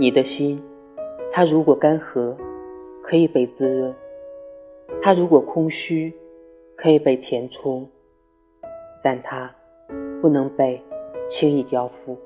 你的心它如果干涸可以被滋润它如果空虚可以被填充但它不能被轻易交付